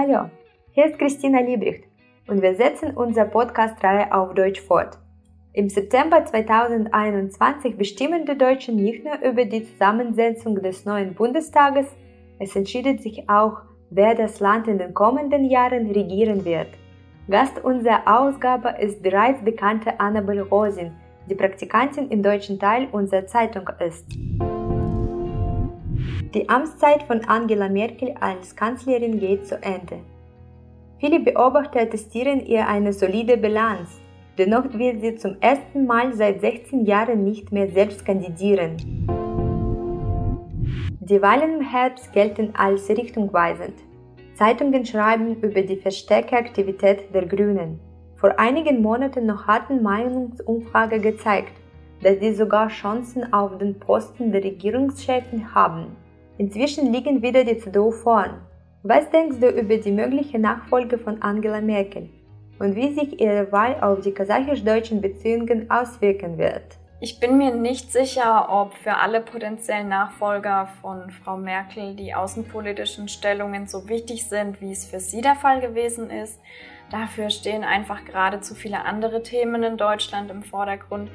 Hallo, hier ist Christina Liebricht und wir setzen unsere Podcast-Reihe auf Deutsch fort. Im September 2021 bestimmen die Deutschen nicht nur über die Zusammensetzung des neuen Bundestages, es entscheidet sich auch, wer das Land in den kommenden Jahren regieren wird. Gast unserer Ausgabe ist bereits bekannte Annabel Rosin, die Praktikantin im deutschen Teil unserer Zeitung ist. Die Amtszeit von Angela Merkel als Kanzlerin geht zu Ende. Viele Beobachter attestieren ihr eine solide Bilanz, dennoch wird sie zum ersten Mal seit 16 Jahren nicht mehr selbst kandidieren. Die Wahlen im Herbst gelten als richtungweisend. Zeitungen schreiben über die verstärkte Aktivität der Grünen. Vor einigen Monaten noch hatten Meinungsumfrage gezeigt, dass sie sogar Chancen auf den Posten der Regierungschefin haben. Inzwischen liegen wieder die CDU vorn. Was denkst du über die mögliche Nachfolge von Angela Merkel und wie sich ihre Wahl auf die kasachisch-deutschen Beziehungen auswirken wird? Ich bin mir nicht sicher, ob für alle potenziellen Nachfolger von Frau Merkel die außenpolitischen Stellungen so wichtig sind, wie es für sie der Fall gewesen ist. Dafür stehen einfach gerade zu viele andere Themen in Deutschland im Vordergrund.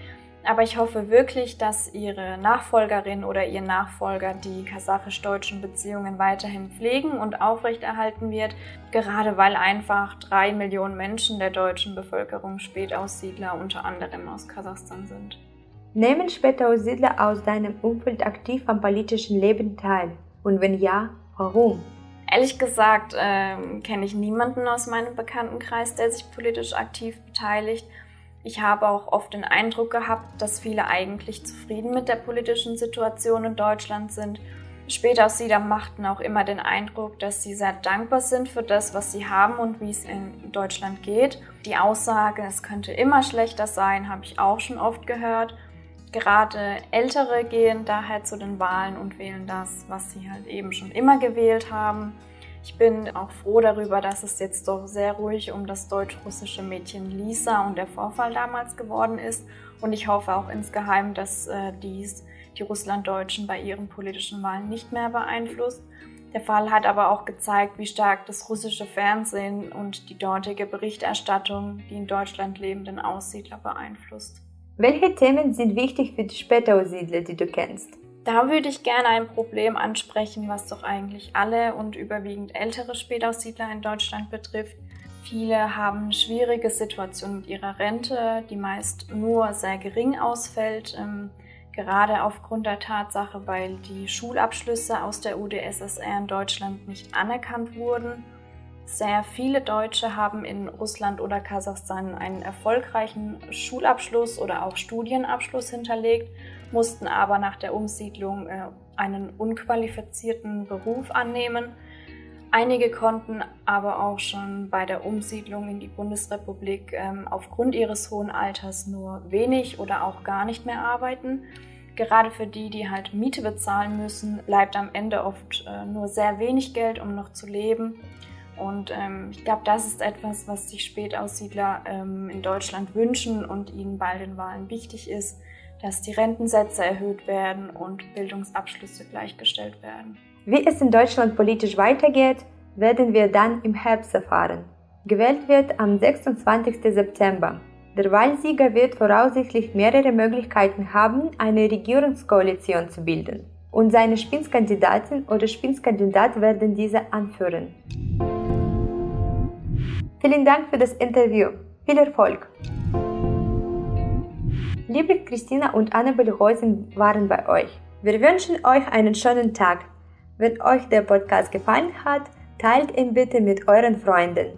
Aber ich hoffe wirklich, dass ihre Nachfolgerin oder ihr Nachfolger die kasachisch-deutschen Beziehungen weiterhin pflegen und aufrechterhalten wird, gerade weil einfach drei Millionen Menschen der deutschen Bevölkerung Spätaussiedler unter anderem aus Kasachstan sind. Nehmen Spätaussiedler aus deinem Umfeld aktiv am politischen Leben teil? Und wenn ja, warum? Ehrlich gesagt äh, kenne ich niemanden aus meinem Bekanntenkreis, der sich politisch aktiv beteiligt. Ich habe auch oft den Eindruck gehabt, dass viele eigentlich zufrieden mit der politischen Situation in Deutschland sind. Spätaussiedler machten auch immer den Eindruck, dass sie sehr dankbar sind für das, was sie haben und wie es in Deutschland geht. Die Aussage, es könnte immer schlechter sein, habe ich auch schon oft gehört. Gerade Ältere gehen daher zu den Wahlen und wählen das, was sie halt eben schon immer gewählt haben. Ich bin auch froh darüber, dass es jetzt doch sehr ruhig um das deutsch-russische Mädchen Lisa und der Vorfall damals geworden ist. Und ich hoffe auch insgeheim, dass äh, dies die Russlanddeutschen bei ihren politischen Wahlen nicht mehr beeinflusst. Der Fall hat aber auch gezeigt, wie stark das russische Fernsehen und die dortige Berichterstattung die in Deutschland lebenden Aussiedler beeinflusst. Welche Themen sind wichtig für die Spätaussiedler, die du kennst? Da würde ich gerne ein Problem ansprechen, was doch eigentlich alle und überwiegend ältere Spätaussiedler in Deutschland betrifft. Viele haben eine schwierige Situation mit ihrer Rente, die meist nur sehr gering ausfällt, ähm, gerade aufgrund der Tatsache, weil die Schulabschlüsse aus der UdSSR in Deutschland nicht anerkannt wurden sehr viele Deutsche haben in Russland oder Kasachstan einen erfolgreichen Schulabschluss oder auch Studienabschluss hinterlegt, mussten aber nach der Umsiedlung äh, einen unqualifizierten Beruf annehmen. Einige konnten aber auch schon bei der Umsiedlung in die Bundesrepublik ähm, aufgrund ihres hohen Alters nur wenig oder auch gar nicht mehr arbeiten. Gerade für die, die halt Miete bezahlen müssen, bleibt am Ende oft äh, nur sehr wenig Geld, um noch zu leben. Und ähm, ich glaube, das ist etwas, was sich Spätaussiedler ähm, in Deutschland wünschen und ihnen bei den Wahlen wichtig ist, dass die Rentensätze erhöht werden und Bildungsabschlüsse gleichgestellt werden. Wie es in Deutschland politisch weitergeht, werden wir dann im Herbst erfahren. Gewählt wird am 26. September. Der Wahlsieger wird voraussichtlich mehrere Möglichkeiten haben, eine Regierungskoalition zu bilden. Und seine Spitzkandidatin oder Spitzkandidat werden diese anführen. Vielen Dank für das Interview. Viel Erfolg! Liebe Christina und Annabel Reusen waren bei euch. Wir wünschen euch einen schönen Tag. Wenn euch der Podcast gefallen hat, teilt ihn bitte mit euren Freunden.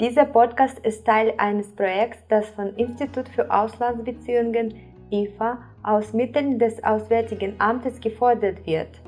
Dieser Podcast ist Teil eines Projekts, das vom Institut für Auslandsbeziehungen IFA aus Mitteln des Auswärtigen Amtes gefordert wird.